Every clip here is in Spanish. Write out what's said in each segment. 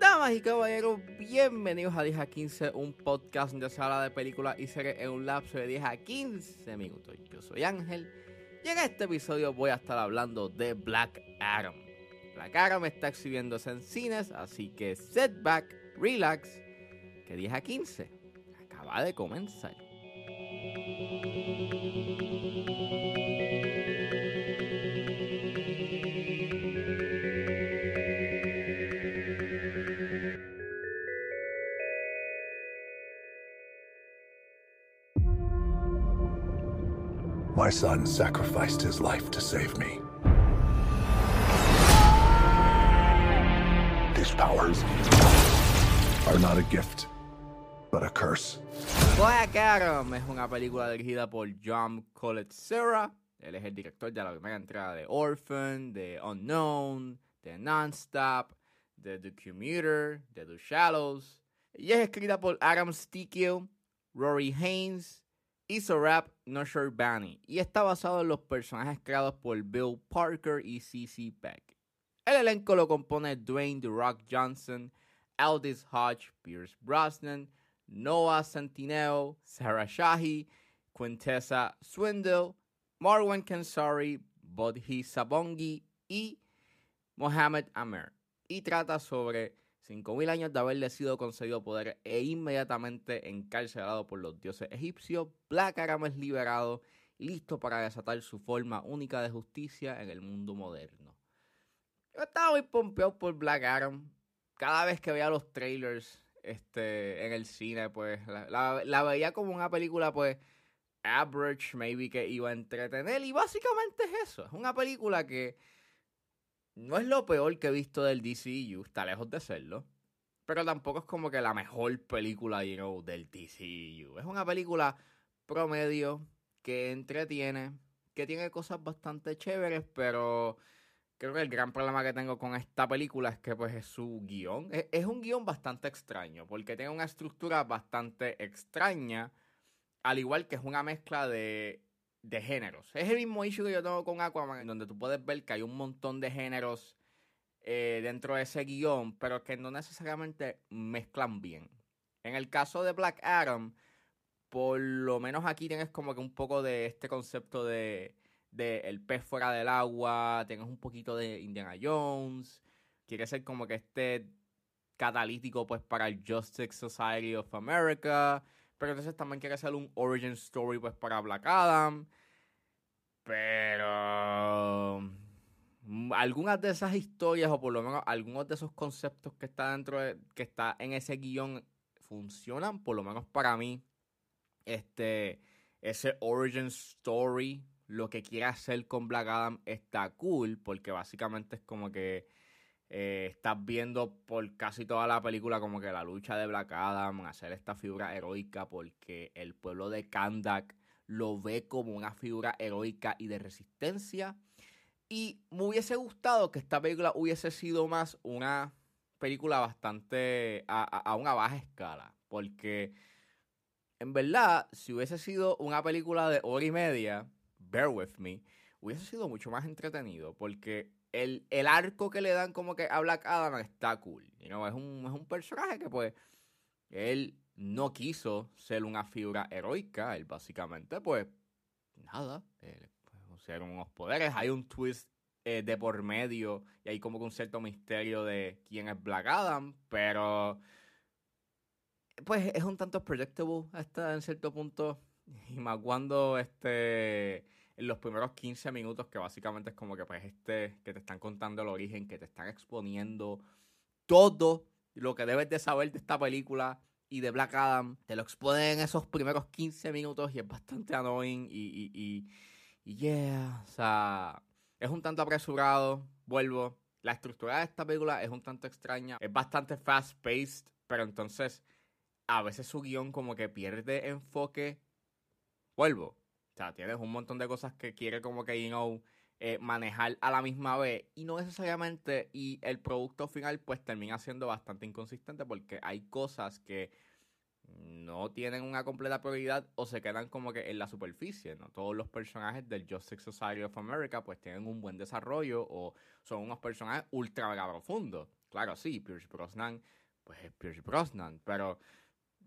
Damas y caballeros, bienvenidos a 10 a 15, un podcast donde se habla de películas y series en un lapso de 10 a 15 minutos. Yo soy Ángel y en este episodio voy a estar hablando de Black Adam. Black Adam está exhibiéndose en cines, así que setback, relax, que 10 a 15 acaba de comenzar. My son sacrificed his life to save me. These powers are not a gift, but a curse. Black Adam es una película dirigida por John Serra. Él es el director de la primera entrega de Orphan, de Unknown, de Nonstop, de The Commuter, de The Shallows. Y es escrita por Adam Stikio, Rory Haynes y Sorab Nosher Bani. Y está basado en los personajes creados por Bill Parker y CC Beck. El elenco lo compone Dwayne The Rock Johnson, Aldis Hodge, Pierce Brosnan, Noah Centineo, Sarah Shahi, Quintessa Swindle, Marwan Kansari, Bodhi Sabongi y Mohamed Amer. Y trata sobre 5.000 años de haberle sido concedido poder e inmediatamente encarcelado por los dioses egipcios, Black Adam es liberado listo para desatar su forma única de justicia en el mundo moderno. Yo estaba muy pompeado por Black Adam. Cada vez que veía los trailers este, en el cine, pues la, veía como una película, pues, average, maybe que iba a entretener. Y básicamente es eso. Es una película que no es lo peor que he visto del DCU, está lejos de serlo. Pero tampoco es como que la mejor película, you know, del DCU. Es una película promedio que entretiene, que tiene cosas bastante chéveres, pero creo que el gran problema que tengo con esta película es que pues es su guion. Es, un guion bastante extraño, porque tiene una estructura bastante extraña, al igual que es una mezcla de de géneros. Es el mismo issue que yo tengo con Aquaman, donde tú puedes ver que hay un montón de géneros eh, dentro de ese guion, pero que no necesariamente mezclan bien. En el caso de Black Adam, por lo menos aquí tienes como que un poco de este concepto de, de el pez fuera del agua, tienes un poquito de Indiana Jones, quiere ser como que este catalítico pues para el Justice Society of America, pero entonces también quiere hacer un origin story pues para Black Adam. Pero mm, algunas de esas historias o por lo menos algunos de esos conceptos que está dentro de, que está en ese guion funcionan por lo menos para mí este ese origin story lo que quiere hacer con Black Adam está cool porque básicamente es como que eh, estás viendo por casi toda la película como que la lucha de Black Adam, hacer esta figura heroica porque el pueblo de Kandak lo ve como una figura heroica y de resistencia. Y me hubiese gustado que esta película hubiese sido más una película bastante a, a una baja escala. Porque en verdad, si hubiese sido una película de hora y media, bear with me, hubiese sido mucho más entretenido. Porque el, el, arco que le dan como que a Black Adam está cool. You know, es, un, es un personaje que pues él no quiso ser una figura heroica. Él básicamente pues nada, eh, pusieron unos poderes. Hay un twist eh, de por medio y hay como que un cierto misterio de quién es Black Adam. Pero pues es un tanto predictable hasta en cierto punto. Y más cuando este en los primeros 15 minutos, que básicamente es como que pues este, que te están contando el origen, que te están exponiendo todo lo que debes de saber de esta película y de Black Adam, te lo exponen en esos primeros 15 minutos y es bastante annoying y, y, y, yeah, o sea, es un tanto apresurado, vuelvo, la estructura de esta película es un tanto extraña, es bastante fast-paced, pero entonces a veces su guion como que pierde enfoque, vuelvo, o sea, tienes un montón de cosas que quiere como que, you know, eh, manejar a la misma vez y no necesariamente y el producto final pues termina siendo bastante inconsistente porque hay cosas que no tienen una completa prioridad o se quedan como que en la superficie, ¿no? Todos los personajes del Justice Society of America pues tienen un buen desarrollo o son unos personajes ultra profundos. Claro, sí, Pierce Brosnan, pues es Pierce Brosnan, pero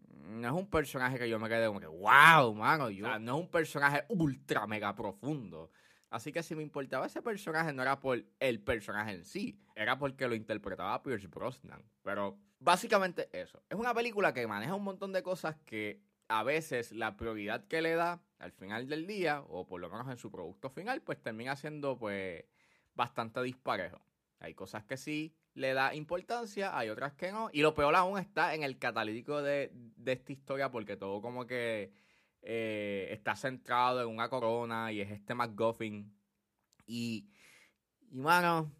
no es un personaje que yo me quede como que, wow, mano, yo, no es un personaje ultra mega profundo. Así que si me importaba ese personaje no era por el personaje en sí, era porque lo interpretaba Pierce Brosnan. Pero básicamente eso. Es una película que maneja un montón de cosas que a veces la prioridad que le da al final del día, o por lo menos en su producto final, pues termina siendo pues bastante disparejo. Hay cosas que sí le da importancia, hay otras que no. Y lo peor aún está en el catalítico de, esta historia, porque todo como que eh, está centrado en una corona y es este McGuffin. Y, y mano,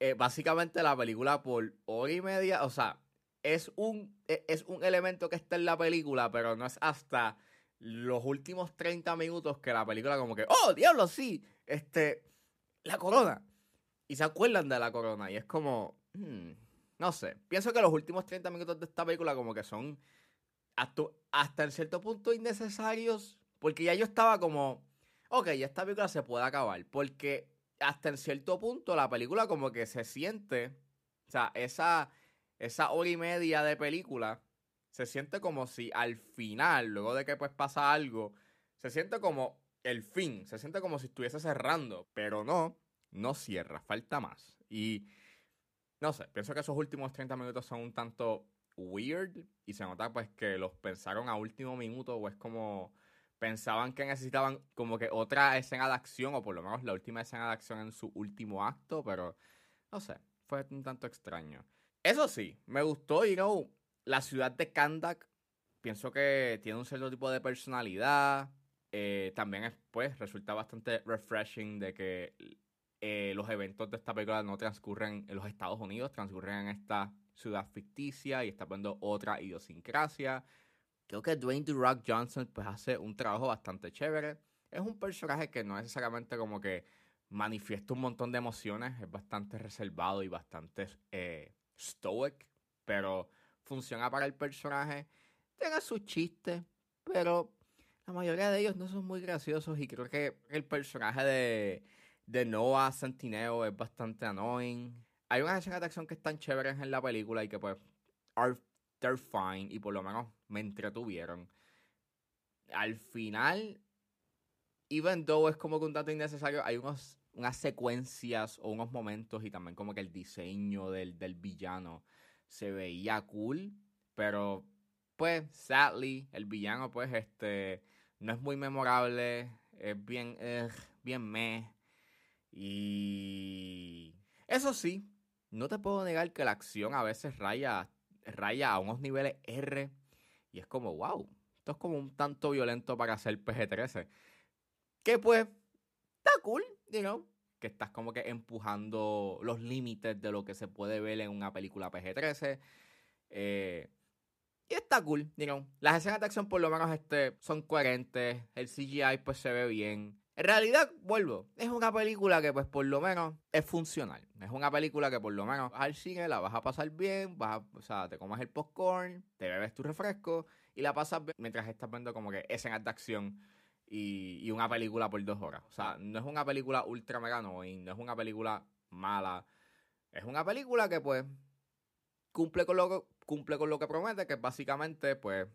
eh, básicamente la película por hora y media, o sea, es un, e, es un elemento que está en la película, pero no es hasta los últimos 30 minutos que la película como que, oh, diablo, sí, este, la corona. Y se acuerdan de la corona. Y es como, Hmm, no sé. Pienso que los últimos 30 minutos de esta película como que son hasta, hasta en cierto punto innecesarios. Porque ya yo estaba como, ok, ya esta película se puede acabar. Porque hasta en cierto punto la película como que se siente, o sea, esa, esa hora y media de película se siente como si al final, luego de que pues pasa algo, se siente como el fin, se siente como si estuviese cerrando, pero no, no cierra, falta más. Y no sé, pienso que esos últimos 30 minutos son un tanto weird y se nota pues que los pensaron a último minuto o es como pensaban que necesitaban como que otra escena de acción o por lo menos la última escena de acción en su último acto, pero no sé, fue un tanto extraño. Eso sí, me gustó, you know, la ciudad de Kandak, pienso que tiene un cierto tipo de personalidad, eh, también pues resulta bastante refreshing de que eh, los eventos de esta película no transcurren en los Estados Unidos, transcurren en esta ciudad ficticia y está viendo otra idiosincrasia. Creo que Dwayne The Rock Johnson pues hace un trabajo bastante chévere. Es un personaje que no necesariamente como que manifiesta un montón de emociones, es bastante reservado y bastante eh, stoic, pero funciona para el personaje. Tiene sus chistes, pero la mayoría de ellos no son muy graciosos y creo que el personaje de de Noah Centineo es bastante annoying. Hay unas escenas de acción que están chéveres en la película y que pues are they're fine y por lo menos me entretuvieron. Al final, even though es como que un dato innecesario, hay unos, unas secuencias o unos momentos y también como que el diseño del, del villano se veía cool, pero pues sadly el villano pues este no es muy memorable, es bien, bien meh. Y eso sí, no te puedo negar que la acción a veces raya, raya a unos niveles R y es como, wow, esto es como un tanto violento para hacer PG-13. Que pues, está cool, you know, que estás como que empujando los límites de lo que se puede ver en una película PG-13. Eh, y está cool, you know. Las escenas de acción por lo menos este, son coherentes, el CGI pues se ve bien. En realidad, vuelvo, es una película que pues por lo menos es funcional. Es una película que por lo menos al cine la vas a pasar bien, vas o sea, te comes el popcorn, te bebes tu refresco y la pasas bien mientras estás viendo como que escenas de acción y, y una película por dos horas. O sea, no es una película ultra mega no es una película mala. Es una película que pues cumple con lo que, cumple con lo que promete, que es básicamente pues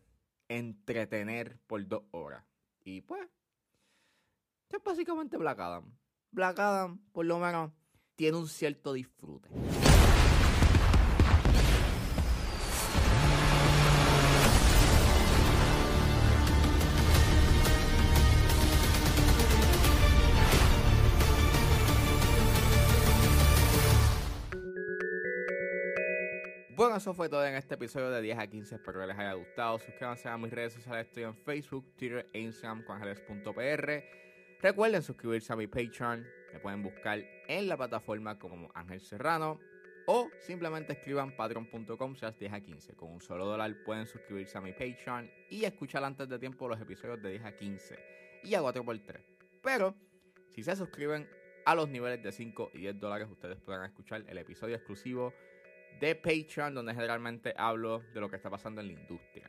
entretener por dos horas. Y pues es básicamente Black Adam. Black Adam, por lo menos, tiene un cierto disfrute. Bueno, eso fue todo en este episodio de 10 a 15. Espero que les haya gustado. Suscríbanse a mis redes sociales. Estoy en Facebook, Twitter e Instagram con Recuerden suscribirse a mi Patreon. Me pueden buscar en la plataforma como Ángel Serrano. O simplemente escriban patreon.com 10 a 15. Con un solo dólar pueden suscribirse a mi Patreon y escuchar antes de tiempo los episodios de 10 a 15 y a 4x3. Pero si se suscriben a los niveles de 5 y 10 dólares, ustedes podrán escuchar el episodio exclusivo de Patreon, donde generalmente hablo de lo que está pasando en la industria.